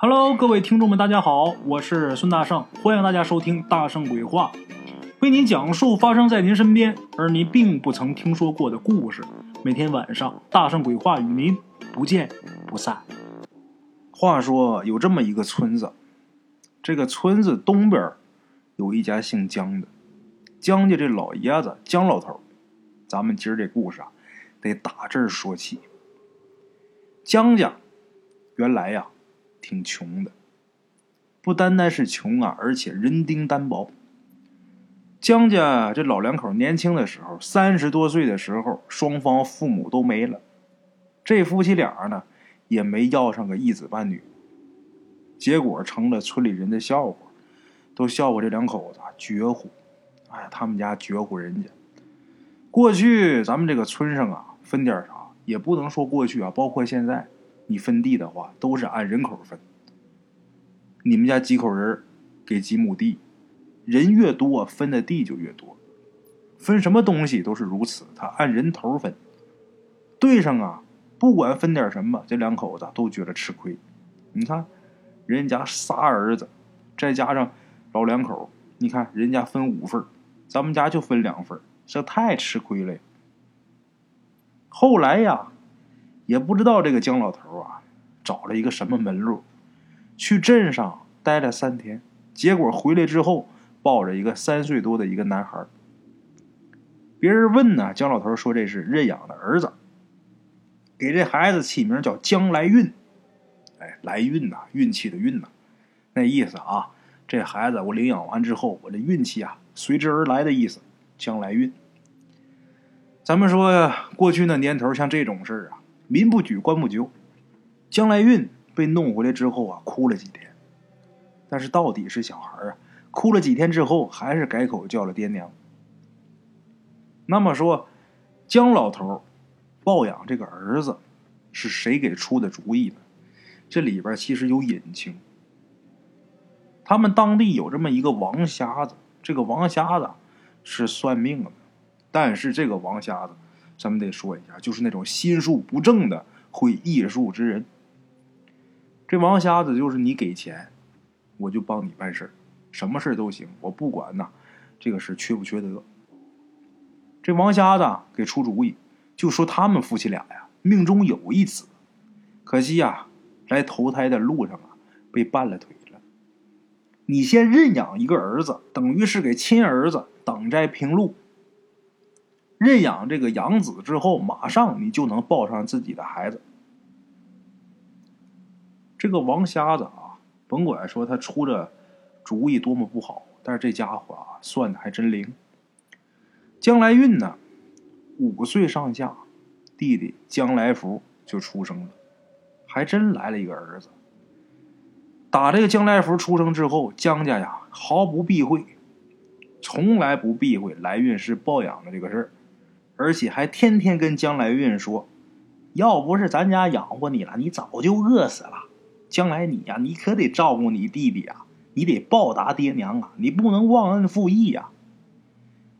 Hello，各位听众们，大家好，我是孙大圣，欢迎大家收听《大圣鬼话》，为您讲述发生在您身边而您并不曾听说过的故事。每天晚上，《大圣鬼话》与您不见不散。话说有这么一个村子，这个村子东边有一家姓姜的，姜家这老爷子姜老头，咱们今儿这故事啊，得打这儿说起。姜家原来呀。挺穷的，不单单是穷啊，而且人丁单薄。江家这老两口年轻的时候，三十多岁的时候，双方父母都没了，这夫妻俩呢也没要上个一子半女，结果成了村里人的笑话，都笑话这两口子绝户。哎，他们家绝户人家。过去咱们这个村上啊，分点啥也不能说过去啊，包括现在。你分地的话，都是按人口分。你们家几口人，给几亩地，人越多，分的地就越多。分什么东西都是如此，他按人头分。对上啊，不管分点什么，这两口子都觉得吃亏。你看，人家仨儿子，再加上老两口，你看人家分五份，咱们家就分两份，这太吃亏了。后来呀。也不知道这个姜老头啊，找了一个什么门路，去镇上待了三天，结果回来之后抱着一个三岁多的一个男孩。别人问呢，姜老头说这是认养的儿子，给这孩子起名叫姜来运。哎，来运呐，运气的运呐，那意思啊，这孩子我领养完之后，我这运气啊随之而来的意思，将来运。咱们说，过去那年头，像这种事儿啊。民不举，官不究。江来运被弄回来之后啊，哭了几天。但是到底是小孩啊，哭了几天之后，还是改口叫了爹娘。那么说，姜老头抱养这个儿子，是谁给出的主意呢？这里边其实有隐情。他们当地有这么一个王瞎子，这个王瞎子是算命的，但是这个王瞎子。咱们得说一下，就是那种心术不正的会艺术之人。这王瞎子就是你给钱，我就帮你办事什么事都行，我不管呐，这个事缺不缺德。这王瞎子给出主意，就说他们夫妻俩呀，命中有一子，可惜呀，来投胎的路上啊，被绊了腿了。你先认养一个儿子，等于是给亲儿子挡灾平路。认养这个养子之后，马上你就能抱上自己的孩子。这个王瞎子啊，甭管说他出的主意多么不好，但是这家伙啊，算的还真灵。将来运呢，五岁上下，弟弟将来福就出生了，还真来了一个儿子。打这个将来福出生之后，江家呀毫不避讳，从来不避讳来运是抱养的这个事儿。而且还天天跟江来运说：“要不是咱家养活你了，你早就饿死了。将来你呀，你可得照顾你弟弟啊，你得报答爹娘啊，你不能忘恩负义呀。”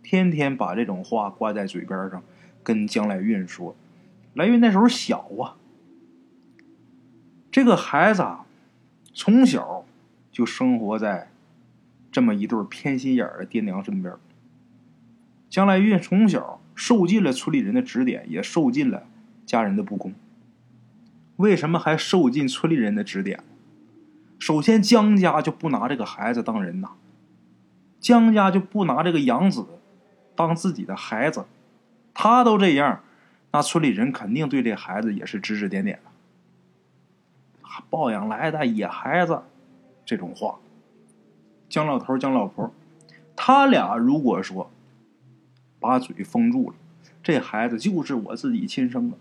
天天把这种话挂在嘴边上，跟江来运说。来运那时候小啊，这个孩子啊从小就生活在这么一对偏心眼的爹娘身边。江来运从小。受尽了村里人的指点，也受尽了家人的不公。为什么还受尽村里人的指点？首先，江家就不拿这个孩子当人呐，江家就不拿这个养子当自己的孩子。他都这样，那村里人肯定对这孩子也是指指点点的。抱养来的野孩子，这种话，江老头、江老婆，他俩如果说。把嘴封住了，这孩子就是我自己亲生的，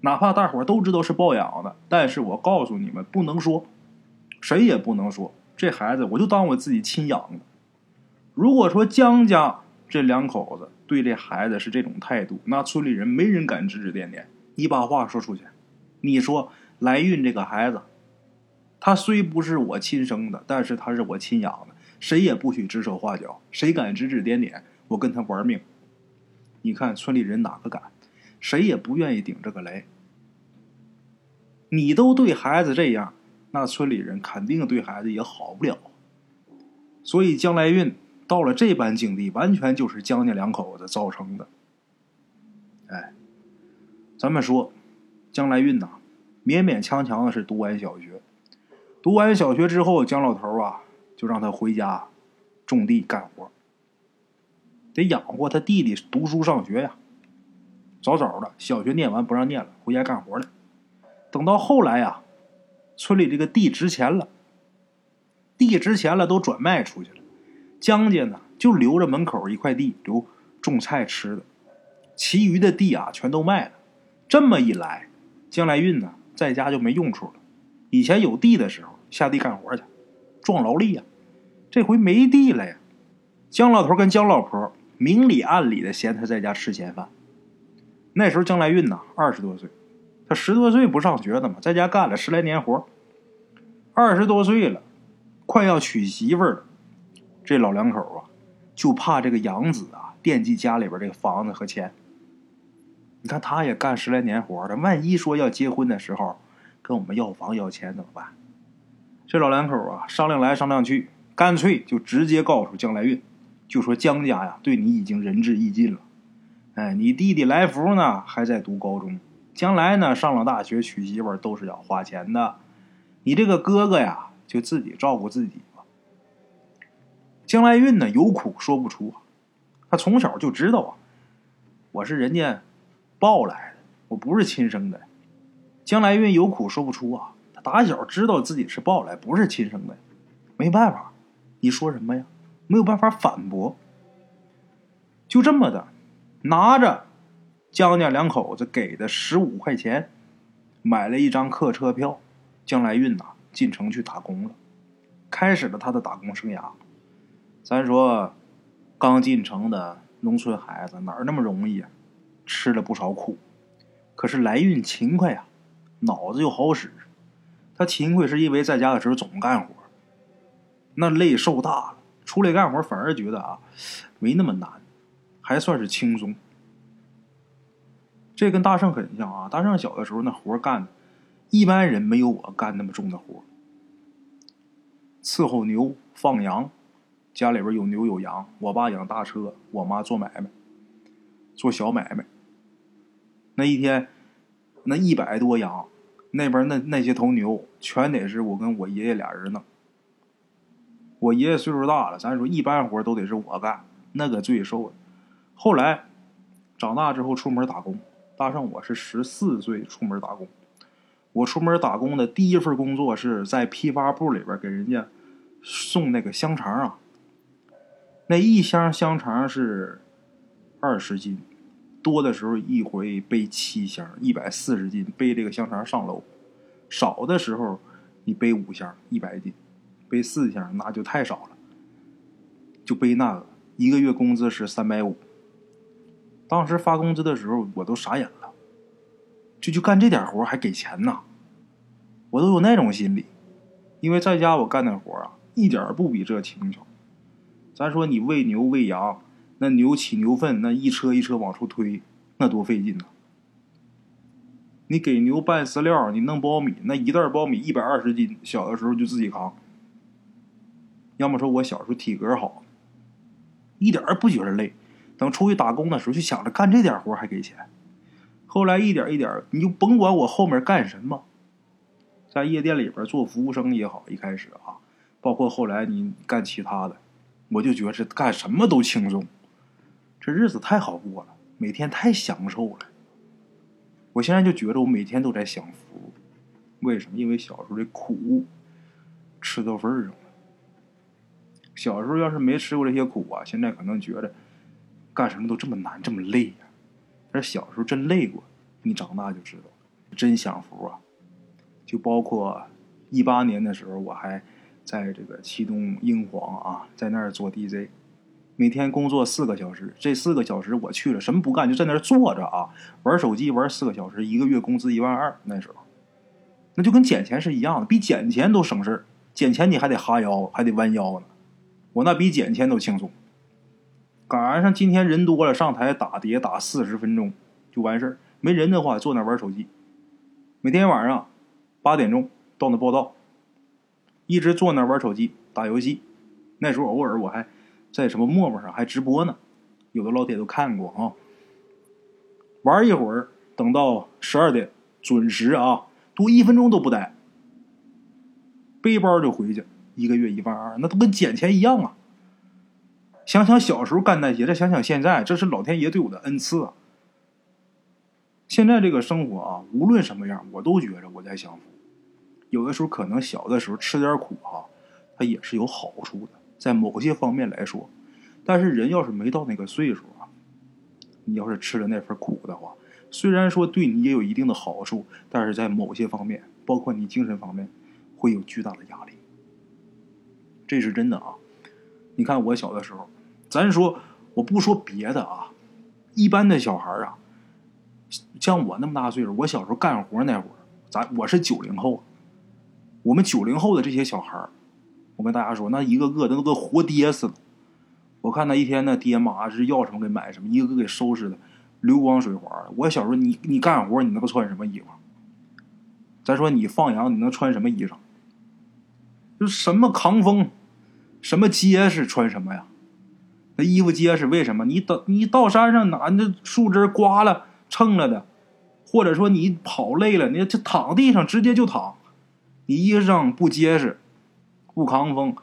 哪怕大伙都知道是抱养的，但是我告诉你们，不能说，谁也不能说，这孩子我就当我自己亲养的。如果说江家这两口子对这孩子是这种态度，那村里人没人敢指指点点。你把话说出去，你说来运这个孩子，他虽不是我亲生的，但是他是我亲养的，谁也不许指手画脚，谁敢指指点点，我跟他玩命。你看村里人哪个敢？谁也不愿意顶这个雷。你都对孩子这样，那村里人肯定对孩子也好不了。所以江来运到了这般境地，完全就是江家两口子造成的。哎，咱们说，江来运呐，勉勉强强的是读完小学，读完小学之后，江老头啊就让他回家种地干活，得养活他弟弟读书上学呀。早早的，小学念完不让念了，回家干活了。等到后来呀，村里这个地值钱了。地值钱了，都转卖出去了。江家呢，就留着门口一块地留种菜吃的，其余的地啊，全都卖了。这么一来，江来运呢，在家就没用处了。以前有地的时候，下地干活去，壮劳力呀。这回没地了呀。江老头跟江老婆明里暗里的嫌他在家吃闲饭。那时候将来运呢，二十多岁，他十多岁不上学的嘛，在家干了十来年活。二十多岁了。快要娶媳妇了，这老两口啊，就怕这个养子啊惦记家里边这个房子和钱。你看他也干十来年活了，万一说要结婚的时候跟我们要房要钱怎么办？这老两口啊商量来商量去，干脆就直接告诉将来运，就说江家呀对你已经仁至义尽了。哎，你弟弟来福呢还在读高中，将来呢上了大学娶媳妇都是要花钱的。你这个哥哥呀。就自己照顾自己吧。江来运呢有苦说不出，他从小就知道啊，我是人家抱来的，我不是亲生的。江来运有苦说不出啊，他打小知道自己是抱来，不是亲生的，没办法，你说什么呀？没有办法反驳。就这么的，拿着江家两口子给的十五块钱，买了一张客车票，将来运呐。进城去打工了，开始了他的打工生涯。咱说，刚进城的农村孩子哪儿那么容易啊？吃了不少苦，可是来运勤快呀，脑子又好使。他勤快是因为在家的时候总干活，那累受大了，出来干活反而觉得啊，没那么难，还算是轻松。这跟大圣很像啊！大圣小的时候那活干的。一般人没有我干那么重的活伺候牛、放羊，家里边有牛有羊。我爸养大车，我妈做买卖，做小买卖。那一天，那一百多羊，那边那那些头牛，全得是我跟我爷爷俩人弄。我爷爷岁数大了，咱说一般活都得是我干，那个最瘦了。后来长大之后出门打工，大上我是十四岁出门打工。我出门打工的第一份工作是在批发部里边给人家送那个香肠啊。那一箱香肠是二十斤，多的时候一回背七箱，一百四十斤背这个香肠上楼；少的时候你背五箱，一百斤，背四箱那就太少了。就背那个，一个月工资是三百五。当时发工资的时候，我都傻眼了。就就干这点活还给钱呢，我都有那种心理，因为在家我干的活啊，一点不比这轻巧。咱说你喂牛喂羊，那牛起牛粪，那一车一车往出推，那多费劲呐。你给牛拌饲料，你弄苞米，那一袋苞米一百二十斤，小的时候就自己扛。要么说我小时候体格好，一点儿不觉得累。等出去打工的时候，就想着干这点活还给钱。后来一点一点，你就甭管我后面干什么，在夜店里边做服务生也好，一开始啊，包括后来你干其他的，我就觉得干什么都轻松，这日子太好过了，每天太享受了。我现在就觉得我每天都在享福，为什么？因为小时候的苦吃到份儿上。小时候要是没吃过这些苦啊，现在可能觉得干什么都这么难，这么累呀。但是小时候真累过，你长大就知道，真享福啊！就包括一八年的时候，我还在这个启东英皇啊，在那儿做 DJ，每天工作四个小时。这四个小时我去了，什么不干，就在那儿坐着啊，玩手机玩四个小时，一个月工资一万二。那时候，那就跟捡钱是一样的，比捡钱都省事儿。捡钱你还得哈腰，还得弯腰呢，我那比捡钱都轻松。赶上今天人多了，上台打碟打四十分钟就完事儿。没人的话，坐那玩手机。每天晚上八点钟到那报道，一直坐那玩手机打游戏。那时候偶尔我还在什么陌陌上还直播呢，有的老铁都看过啊。玩一会儿，等到十二点准时啊，多一分钟都不待，背包就回去。一个月一万二，那都跟捡钱一样啊！想想小时候干那些，再想想现在，这是老天爷对我的恩赐啊！现在这个生活啊，无论什么样，我都觉着我在享福。有的时候可能小的时候吃点苦哈，它也是有好处的，在某些方面来说。但是人要是没到那个岁数啊，你要是吃了那份苦的话，虽然说对你也有一定的好处，但是在某些方面，包括你精神方面，会有巨大的压力。这是真的啊！你看我小的时候，咱说我不说别的啊，一般的小孩啊，像我那么大岁数，我小时候干活那会儿，咱我是九零后，我们九零后的这些小孩我跟大家说，那一个个的都跟活爹似的。我看他一天那爹妈是要什么给买什么，一个个给收拾的流光水滑。我小时候，你你干活你能穿什么衣服？咱说你放羊你能穿什么衣裳？就什么扛风。什么结实穿什么呀？那衣服结实，为什么？你等你到山上拿那树枝刮了蹭了的，或者说你跑累了，你就躺地上直接就躺。你衣裳不结实，不抗风，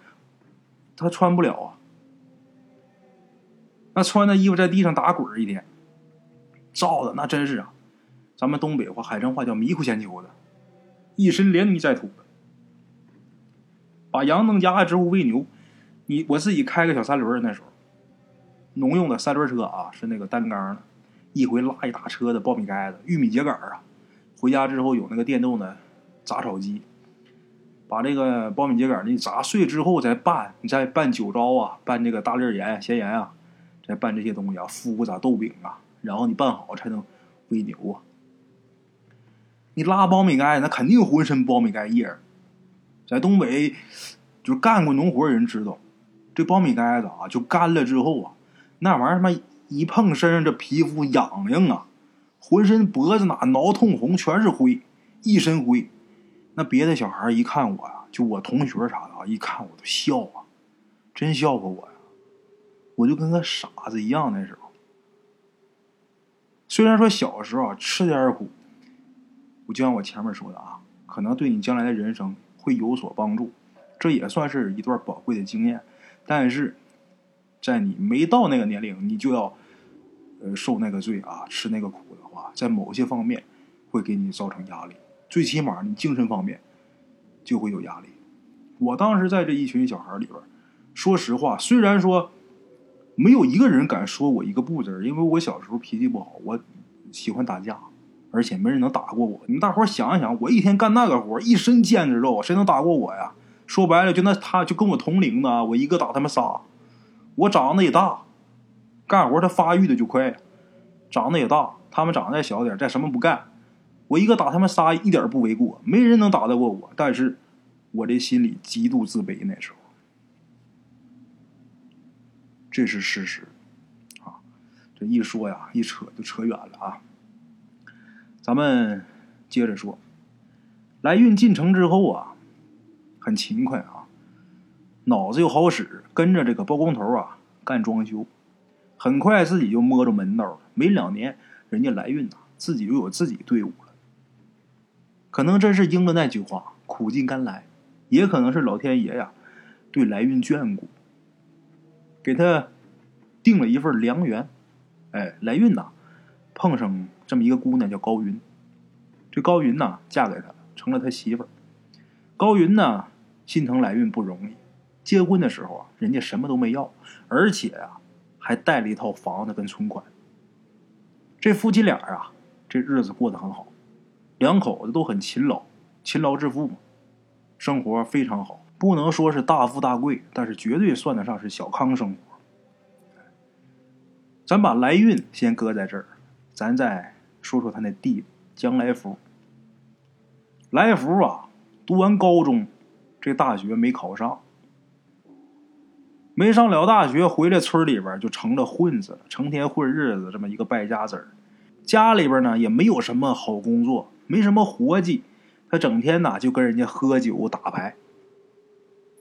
他穿不了啊。那穿的衣服在地上打滚一天，照的那真是啊，咱们东北话、海城话叫迷糊先球的，一身连泥带土的，把羊弄家之后喂牛。你我自己开个小三轮那时候，农用的三轮车啊，是那个单缸的，一回拉一大车的苞米盖子、玉米秸秆啊。回家之后有那个电动的杂草机，把这个苞米秸秆你砸碎之后再拌，你再拌酒糟啊，拌这个大粒盐、咸盐啊，再拌这些东西啊，麸子、豆饼啊，然后你拌好才能喂牛啊。你拉苞米盖那肯定浑身苞米盖叶在东北就干过农活的人知道。这苞米盖子啊，就干了之后啊，那玩意儿他妈一碰身上这皮肤痒痒啊，浑身脖子哪挠通红，全是灰，一身灰。那别的小孩一看我呀，就我同学啥的啊，一看我都笑啊，真笑话我呀，我就跟个傻子一样那时候。虽然说小时候吃点苦，我就像我前面说的啊，可能对你将来的人生会有所帮助，这也算是一段宝贵的经验。但是，在你没到那个年龄，你就要，呃，受那个罪啊，吃那个苦的话，在某些方面会给你造成压力。最起码你精神方面就会有压力。我当时在这一群小孩里边，说实话，虽然说没有一个人敢说我一个不字，因为我小时候脾气不好，我喜欢打架，而且没人能打过我。你们大伙儿想一想，我一天干那个活，一身腱子肉，谁能打过我呀？说白了，就那他就跟我同龄的，我一个打他们仨。我长得也大，干活他发育的就快，长得也大。他们长得再小点，再什么不干，我一个打他们仨一点不为过。没人能打得过我，但是我这心里极度自卑。那时候，这是事实啊。这一说呀，一扯就扯远了啊。咱们接着说，来运进城之后啊。很勤快啊，脑子又好使，跟着这个包工头啊干装修，很快自己就摸着门道了。没两年，人家来运呐，自己就有自己队伍了。可能真是应了那句话“苦尽甘来”，也可能是老天爷呀对来运眷顾，给他定了一份良缘。哎，来运呐，碰上这么一个姑娘叫高云，这高云呐嫁给他了，成了他媳妇儿。高云呢？心疼来运不容易，结婚的时候啊，人家什么都没要，而且啊，还带了一套房子跟存款。这夫妻俩啊，这日子过得很好，两口子都很勤劳，勤劳致富嘛，生活非常好，不能说是大富大贵，但是绝对算得上是小康生活。咱把来运先搁在这儿，咱再说说他那弟将来福。来福啊，读完高中。这大学没考上，没上了大学，回来村里边就成了混子了，成天混日子，这么一个败家子儿。家里边呢也没有什么好工作，没什么活计，他整天呐就跟人家喝酒打牌。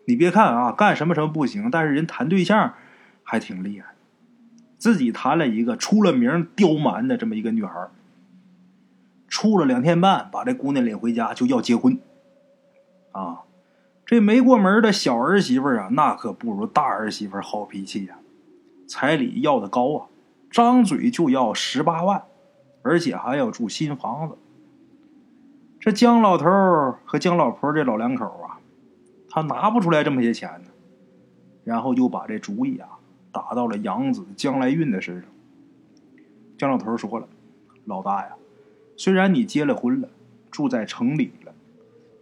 你别看啊，干什么什么不行，但是人谈对象还挺厉害。自己谈了一个出了名刁蛮的这么一个女孩，处了两天半，把这姑娘领回家就要结婚。啊，这没过门的小儿媳妇啊，那可不如大儿媳妇好脾气呀。彩礼要的高啊，张嘴就要十八万，而且还要住新房子。这姜老头和姜老婆这老两口啊，他拿不出来这么些钱呢，然后就把这主意啊打到了养子姜来运的身上。姜老头说了：“老大呀，虽然你结了婚了，住在城里，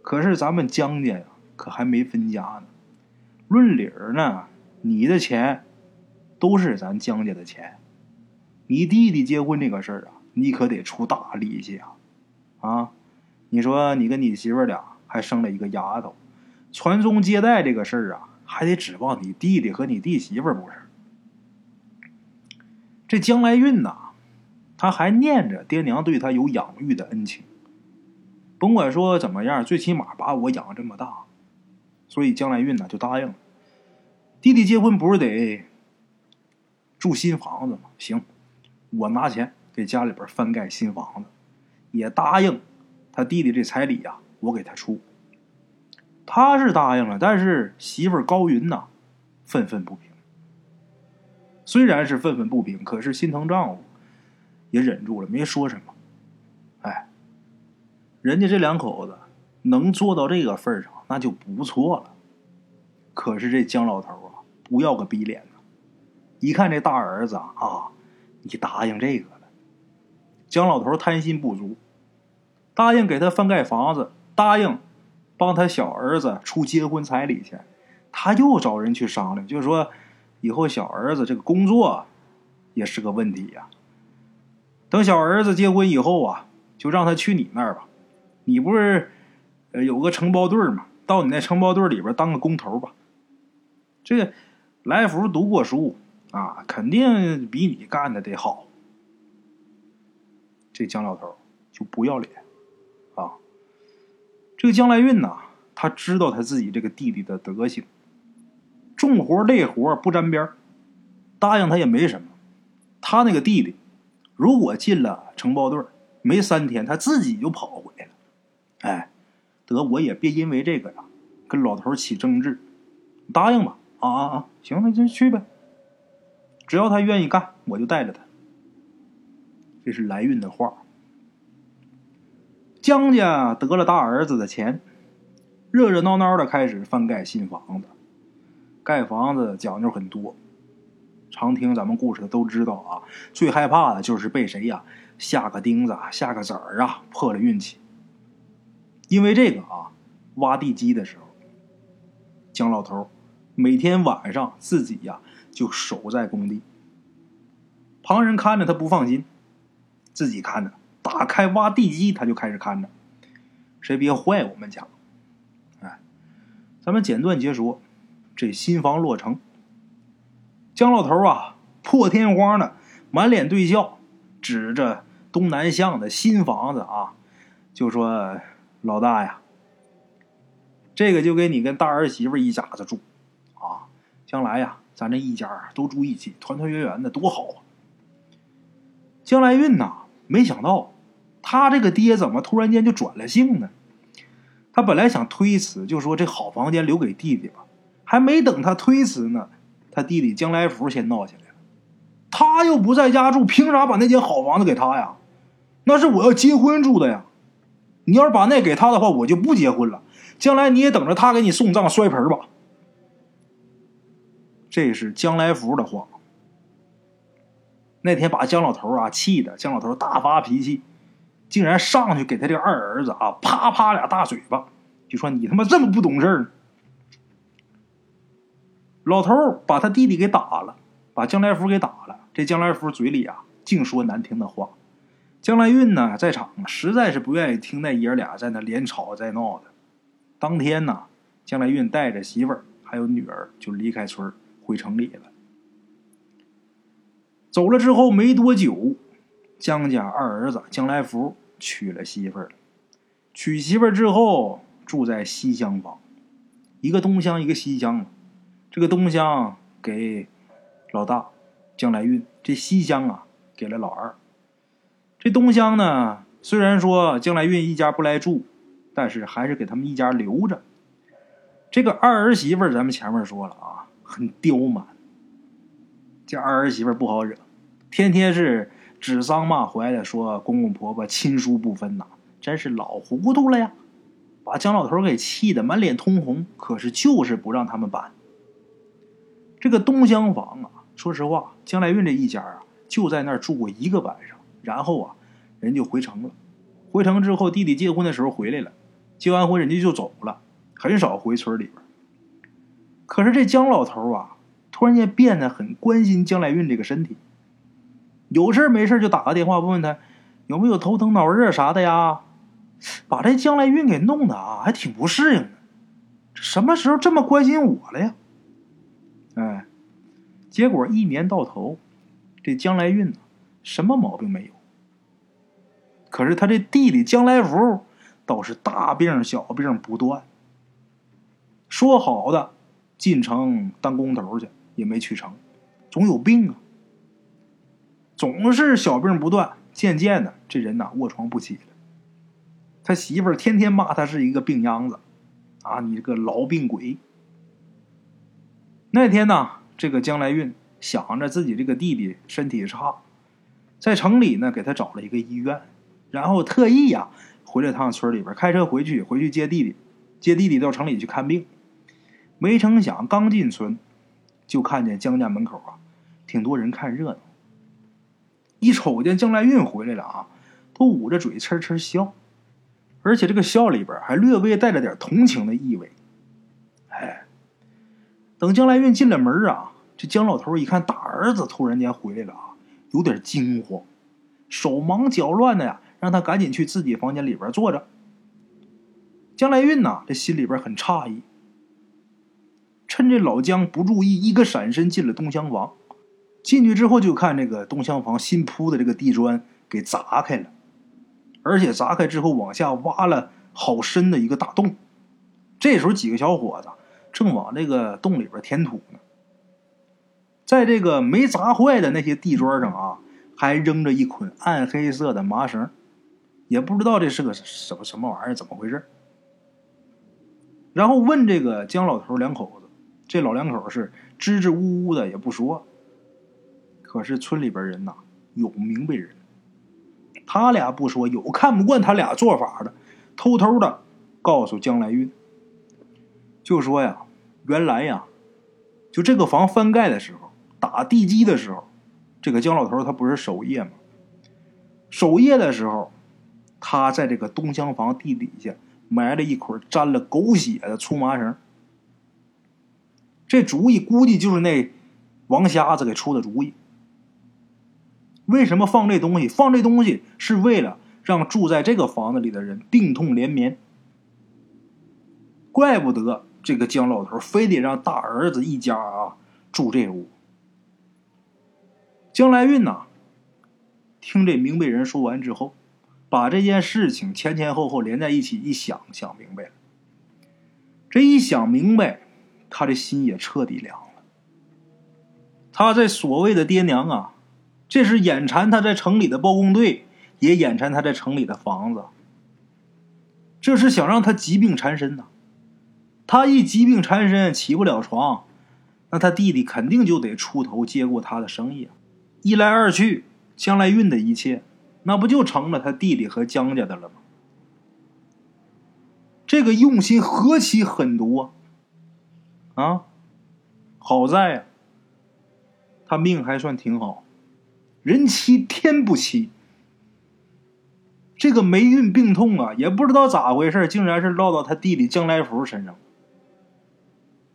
可是咱们江家呀可还没分家呢。论理儿呢，你的钱。”都是咱江家的钱，你弟弟结婚这个事儿啊，你可得出大力气啊！啊，你说你跟你媳妇俩还生了一个丫头，传宗接代这个事儿啊，还得指望你弟弟和你弟媳妇不是？这将来运呐，他还念着爹娘对他有养育的恩情，甭管说怎么样，最起码把我养这么大，所以将来运呢就答应了。弟弟结婚不是得？住新房子吗，行，我拿钱给家里边翻盖新房子，也答应他弟弟这彩礼呀，我给他出。他是答应了，但是媳妇高云呐，愤愤不平。虽然是愤愤不平，可是心疼丈夫，也忍住了，没说什么。人家这两口子能做到这个份上，那就不错了。可是这姜老头啊，不要个逼脸。一看这大儿子啊，你答应这个了。姜老头贪心不足，答应给他翻盖房子，答应帮他小儿子出结婚彩礼钱。他又找人去商量，就是说以后小儿子这个工作也是个问题呀。等小儿子结婚以后啊，就让他去你那儿吧。你不是有个承包队吗？到你那承包队里边当个工头吧。这个来福读过书。啊，肯定比你干的得好。这姜老头就不要脸啊！这个姜来运呐，他知道他自己这个弟弟的德行，重活累活不沾边答应他也没什么。他那个弟弟，如果进了承包队没三天他自己就跑。哎，得我也别因为这个呀跟老头起争执，答应吧！啊啊啊！行，那就去呗。只要他愿意干，我就带着他。这是来运的话。江家得了大儿子的钱，热热闹闹的开始翻盖新房子。盖房子讲究很多，常听咱们故事的都知道啊。最害怕的就是被谁呀下个钉子、下个子儿啊，破了运气。因为这个啊，挖地基的时候，姜老头每天晚上自己呀。就守在工地，旁人看着他不放心，自己看着。打开挖地基，他就开始看着，谁别坏我们家。哎，咱们简短截说，这新房落成，姜老头啊，破天荒的，满脸对笑，指着东南向的新房子啊，就说：“老大呀，这个就给你跟大儿媳妇一家子住啊，将来呀。”咱这一家都住一起，团团圆圆的，多好啊！江来运呐，没想到他这个爹怎么突然间就转了性呢？他本来想推辞，就说这好房间留给弟弟吧。还没等他推辞呢，他弟弟江来福先闹起来了。他又不在家住，凭啥把那间好房子给他呀？那是我要结婚住的呀！你要是把那给他的话，我就不结婚了。将来你也等着他给你送葬摔盆吧。这是江来福的话。那天把江老头啊气的，江老头大发脾气，竟然上去给他这二儿子啊啪啪俩大嘴巴，就说你他妈这么不懂事儿。老头把他弟弟给打了，把江来福给打了。这江来福嘴里啊净说难听的话。江来运呢在场，实在是不愿意听那爷俩在那连吵再闹的。当天呢，江来运带着媳妇儿还有女儿就离开村。回城里了。走了之后没多久，江家二儿子江来福娶了媳妇儿。娶媳妇儿之后住在西厢房，一个东厢，一个西厢。这个东厢给老大江来运，这西厢啊给了老二。这东乡呢，虽然说将来运一家不来住，但是还是给他们一家留着。这个二儿媳妇，咱们前面说了啊，很刁蛮。这二儿媳妇不好惹，天天是指桑骂槐的，说公公婆婆亲疏不分呐，真是老糊涂了呀！把姜老头给气得满脸通红，可是就是不让他们搬。这个东厢房啊，说实话，将来运这一家啊，就在那儿住过一个晚上，然后啊，人就回城了。回城之后，弟弟结婚的时候回来了，结完婚人家就走了，很少回村里边。可是这姜老头啊。突然间变得很关心江来运这个身体，有事没事就打个电话问问他有没有头疼脑热啥的呀，把这江来运给弄的啊，还挺不适应的。什么时候这么关心我了呀？哎，结果一年到头，这江来运呢，什么毛病没有。可是他这弟弟将来福倒是大病小病不断。说好的进城当工头去。也没去成，总有病啊，总是小病不断，渐渐的这人呐卧床不起了。他媳妇儿天天骂他是一个病秧子，啊，你这个痨病鬼。那天呢，这个江来运想着自己这个弟弟身体差，在城里呢给他找了一个医院，然后特意呀回了趟村里边，开车回去回去接弟弟，接弟弟到城里去看病。没成想刚进村。就看见江家门口啊，挺多人看热闹。一瞅见江来运回来了啊，都捂着嘴呲呲笑，而且这个笑里边还略微带着点同情的意味。哎，等江来运进了门啊，这江老头一看大儿子突然间回来了啊，有点惊慌，手忙脚乱的呀，让他赶紧去自己房间里边坐着。江来运呐，这心里边很诧异。趁着老姜不注意，一个闪身进了东厢房。进去之后，就看这个东厢房新铺的这个地砖给砸开了，而且砸开之后往下挖了好深的一个大洞。这时候，几个小伙子正往这个洞里边填土呢。在这个没砸坏的那些地砖上啊，还扔着一捆暗黑色的麻绳，也不知道这是个什么什么玩意儿，怎么回事？然后问这个姜老头两口子。这老两口是支支吾吾的也不说，可是村里边人呐有明白人，他俩不说，有看不惯他俩做法的，偷偷的告诉江来运，就说呀，原来呀，就这个房翻盖的时候，打地基的时候，这个江老头他不是守夜吗？守夜的时候，他在这个东厢房地底下埋了一捆沾了狗血的粗麻绳。这主意估计就是那王瞎子给出的主意。为什么放这东西？放这东西是为了让住在这个房子里的人病痛连绵。怪不得这个姜老头非得让大儿子一家啊住这屋。姜来运呐，听这明白人说完之后，把这件事情前前后后连在一起一想，想明白了。这一想明白。他的心也彻底凉了。他在所谓的爹娘啊，这是眼馋他在城里的包工队，也眼馋他在城里的房子。这是想让他疾病缠身呐。他一疾病缠身，起不了床，那他弟弟肯定就得出头接过他的生意。啊一来二去，将来运的一切，那不就成了他弟弟和江家的了吗？这个用心何其狠毒啊！啊，好在呀，他命还算挺好，人欺天不欺。这个霉运病痛啊，也不知道咋回事，竟然是落到他弟弟江来福身上。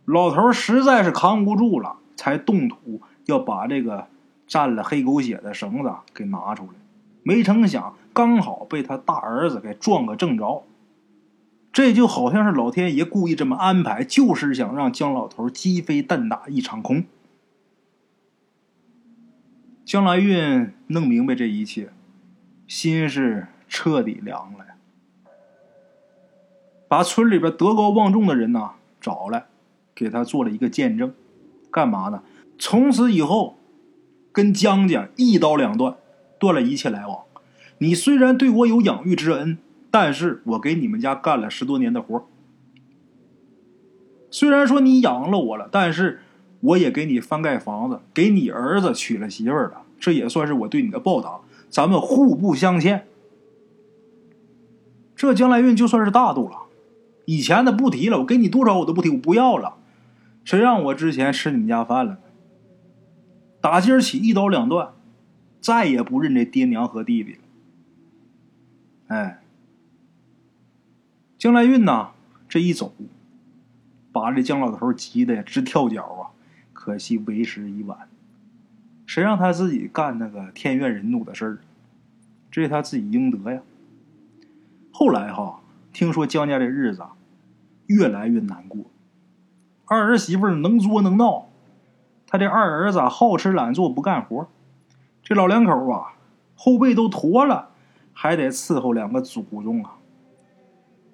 老头实在是扛不住了，才动土要把这个沾了黑狗血的绳子给拿出来。没成想，刚好被他大儿子给撞个正着。这就好像是老天爷故意这么安排，就是想让姜老头鸡飞蛋打一场空。姜来运弄明白这一切，心是彻底凉了。把村里边德高望重的人呐找来，给他做了一个见证，干嘛呢？从此以后，跟江家一刀两断，断了一切来往。你虽然对我有养育之恩，但是我给你们家干了十多年的活虽然说你养了我了，但是我也给你翻盖房子，给你儿子娶了媳妇儿了，这也算是我对你的报答。咱们互不相欠。这将来运就算是大度了，以前的不提了，我给你多少我都不提，我不要了。谁让我之前吃你们家饭了？打今儿起一刀两断，再也不认这爹娘和弟弟了。哎，江来运呐，这一走，把这江老头急得直跳脚啊！可惜为时已晚，谁让他自己干那个天怨人怒的事儿？这是他自己应得呀。后来哈，听说江家这日子越来越难过。二儿媳妇能作能闹，他这二儿子好吃懒做不干活，这老两口啊后背都驼了，还得伺候两个祖宗啊。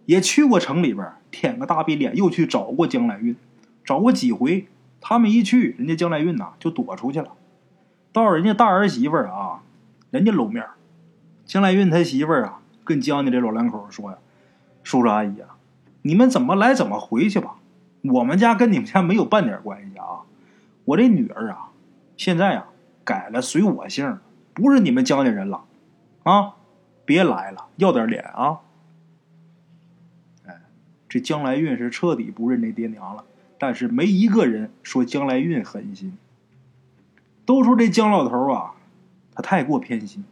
也去过城里边，舔个大逼脸，又去找过江来运，找过几回。他们一去，人家江来运呐就躲出去了。到人家大儿媳妇儿啊，人家露面。江来运他媳妇儿啊。跟江家这老两口说呀：“叔叔阿姨啊，你们怎么来怎么回去吧，我们家跟你们家没有半点关系啊。我这女儿啊，现在啊改了随我姓，不是你们江家人了啊！别来了，要点脸啊！”哎，这江来运是彻底不认这爹娘了，但是没一个人说江来运狠心。都说这江老头啊，他太过偏心，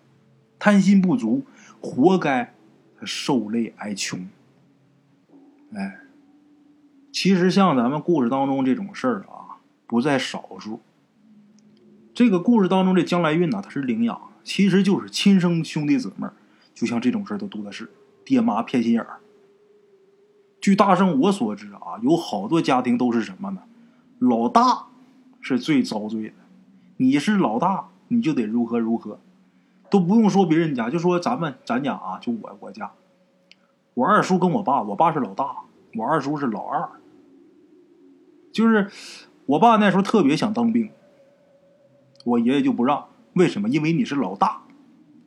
贪心不足。活该，他受累挨穷。哎，其实像咱们故事当中这种事儿啊，不在少数。这个故事当中这将来运呢，他是领养，其实就是亲生兄弟姊妹就像这种事都多的是，爹妈偏心眼儿。据大圣我所知啊，有好多家庭都是什么呢？老大是最遭罪的，你是老大，你就得如何如何。都不用说别人家，就说咱们咱家啊，就我我家，我二叔跟我爸，我爸是老大，我二叔是老二。就是我爸那时候特别想当兵，我爷爷就不让，为什么？因为你是老大，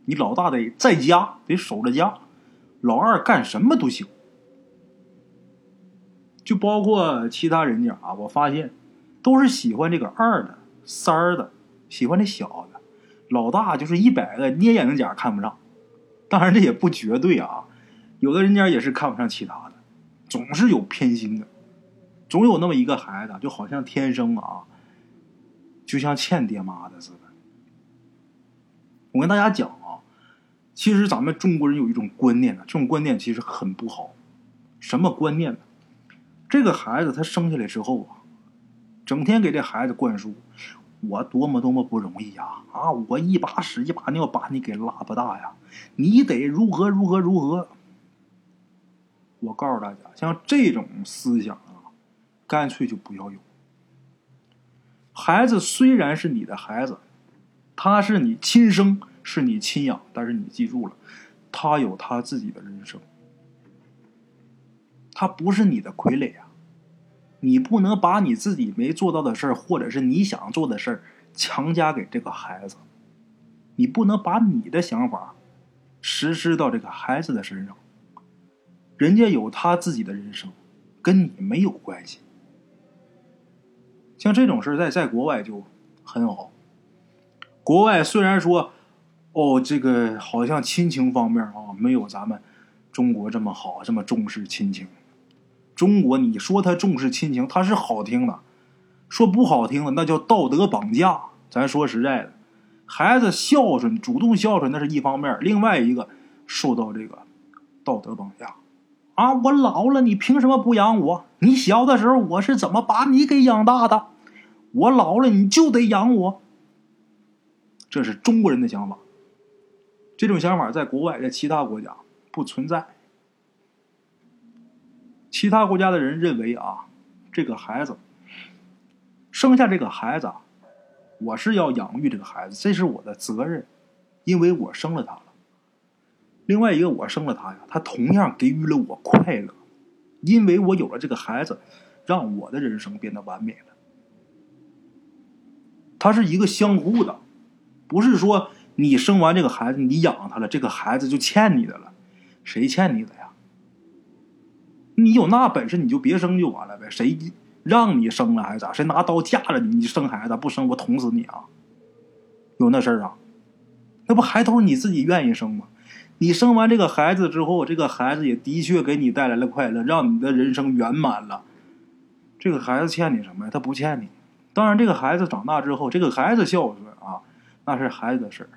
你老大得在家得守着家，老二干什么都行。就包括其他人家啊，我发现都是喜欢这个二的、三儿的，喜欢这小的。老大就是一百个捏眼睛角看不上，当然这也不绝对啊，有的人家也是看不上其他的，总是有偏心的，总有那么一个孩子，就好像天生啊，就像欠爹妈的似的。我跟大家讲啊，其实咱们中国人有一种观念呢，这种观念其实很不好。什么观念呢？这个孩子他生下来之后啊，整天给这孩子灌输。我多么多么不容易呀！啊，我一把屎一把尿把你给拉不大呀！你得如何如何如何？我告诉大家，像这种思想啊，干脆就不要有。孩子虽然是你的孩子，他是你亲生，是你亲养，但是你记住了，他有他自己的人生，他不是你的傀儡啊。你不能把你自己没做到的事儿，或者是你想做的事儿，强加给这个孩子。你不能把你的想法实施到这个孩子的身上。人家有他自己的人生，跟你没有关系。像这种事在在国外就很好。国外虽然说，哦，这个好像亲情方面啊，没有咱们中国这么好，这么重视亲情。中国，你说他重视亲情，他是好听的；说不好听的，那叫道德绑架。咱说实在的，孩子孝顺、主动孝顺那是一方面，另外一个受到这个道德绑架。啊，我老了，你凭什么不养我？你小的时候我是怎么把你给养大的？我老了你就得养我。这是中国人的想法。这种想法在国外，在其他国家不存在。其他国家的人认为啊，这个孩子生下这个孩子，我是要养育这个孩子，这是我的责任，因为我生了他了。另外一个，我生了他呀，他同样给予了我快乐，因为我有了这个孩子，让我的人生变得完美了。它是一个相互的，不是说你生完这个孩子，你养他了，这个孩子就欠你的了。谁欠你的呀？你有那本事你就别生就完了呗。谁让你生了还是咋？谁拿刀架着你？你生孩子不生我捅死你啊！有那事儿啊？那不还都是你自己愿意生吗？你生完这个孩子之后，这个孩子也的确给你带来了快乐，让你的人生圆满了。这个孩子欠你什么呀？他不欠你。当然，这个孩子长大之后，这个孩子孝顺啊，那是孩子的事儿。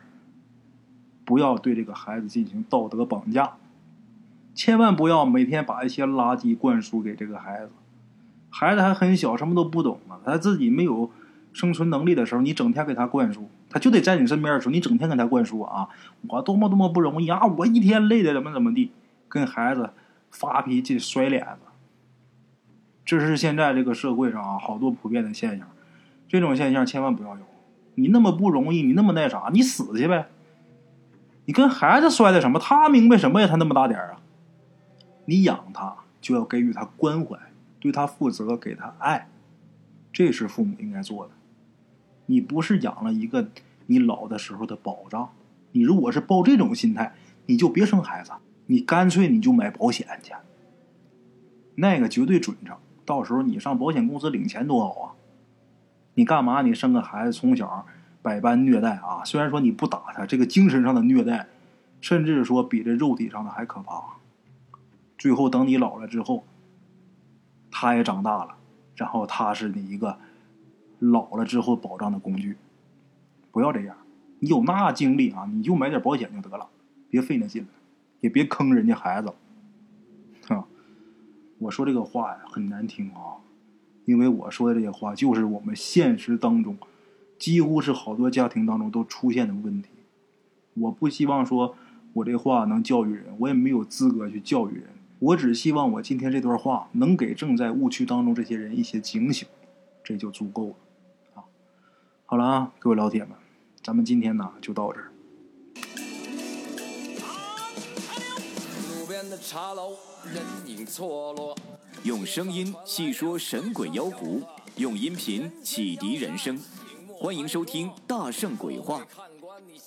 不要对这个孩子进行道德绑架，千万不要每天把一些垃圾灌输给这个孩子。孩子还很小，什么都不懂啊，他自己没有生存能力的时候，你整天给他灌输。他就得在你身边的时候，你整天跟他灌输啊，我多么多么不容易啊，我一天累的怎么怎么地，跟孩子发脾气甩脸子，这是现在这个社会上啊好多普遍的现象，这种现象千万不要有。你那么不容易，你那么那啥，你死去呗。你跟孩子摔的什么？他明白什么呀？他那么大点啊？你养他就要给予他关怀，对他负责，给他爱，这是父母应该做的。你不是养了一个你老的时候的保障，你如果是抱这种心态，你就别生孩子，你干脆你就买保险去，那个绝对准成。到时候你上保险公司领钱多好啊！你干嘛？你生个孩子从小百般虐待啊！虽然说你不打他，这个精神上的虐待，甚至说比这肉体上的还可怕。最后等你老了之后，他也长大了，然后他是你一个。老了之后保障的工具，不要这样。你有那精力啊，你就买点保险就得了，别费那劲了，也别坑人家孩子。啊，我说这个话呀很难听啊，因为我说的这些话就是我们现实当中，几乎是好多家庭当中都出现的问题。我不希望说我这话能教育人，我也没有资格去教育人。我只希望我今天这段话能给正在误区当中这些人一些警醒，这就足够了。好了啊，各位老铁们，咱们今天呢就到这儿。用声音细说神鬼妖狐，用音频启迪人生，欢迎收听《大圣鬼话》。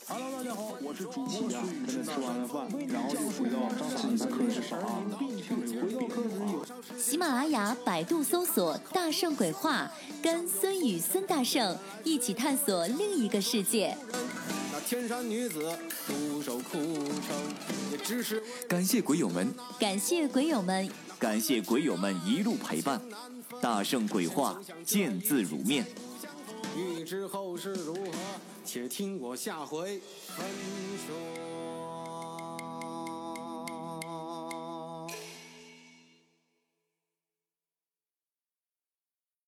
Hello，大家好，我是主播孙宇，跟着吃完了饭，然后就回到自己的课室上啊。喜马拉雅、百度搜索“大圣鬼话”，跟孙宇、孙大圣一起探索另一个世界。那天山女子独守空城，也只是感谢鬼友们，感谢鬼友们，感谢鬼友们一路陪伴。大圣鬼话，见字如面。欲知后事如何？且听我下回分说。